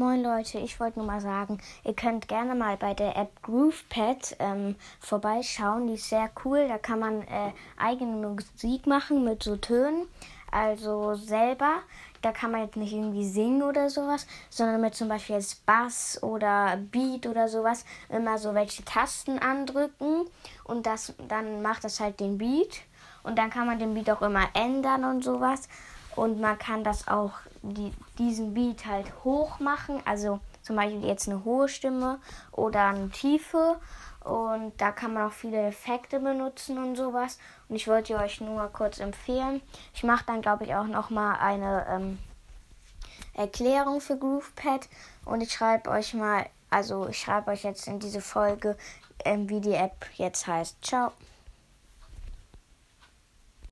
Moin Leute, ich wollte nur mal sagen, ihr könnt gerne mal bei der App GroovePad ähm, vorbeischauen. Die ist sehr cool. Da kann man äh, eigene Musik machen mit so Tönen. Also selber. Da kann man jetzt nicht irgendwie singen oder sowas, sondern mit zum Beispiel jetzt Bass oder Beat oder sowas immer so welche Tasten andrücken und das dann macht das halt den Beat. Und dann kann man den Beat auch immer ändern und sowas. Und man kann das auch, die, diesen Beat halt hoch machen. Also zum Beispiel jetzt eine hohe Stimme oder eine tiefe. Und da kann man auch viele Effekte benutzen und sowas. Und ich wollte euch nur kurz empfehlen. Ich mache dann, glaube ich, auch nochmal eine ähm, Erklärung für GroovePad. Und ich schreibe euch mal, also ich schreibe euch jetzt in diese Folge, ähm, wie die App jetzt heißt. Ciao.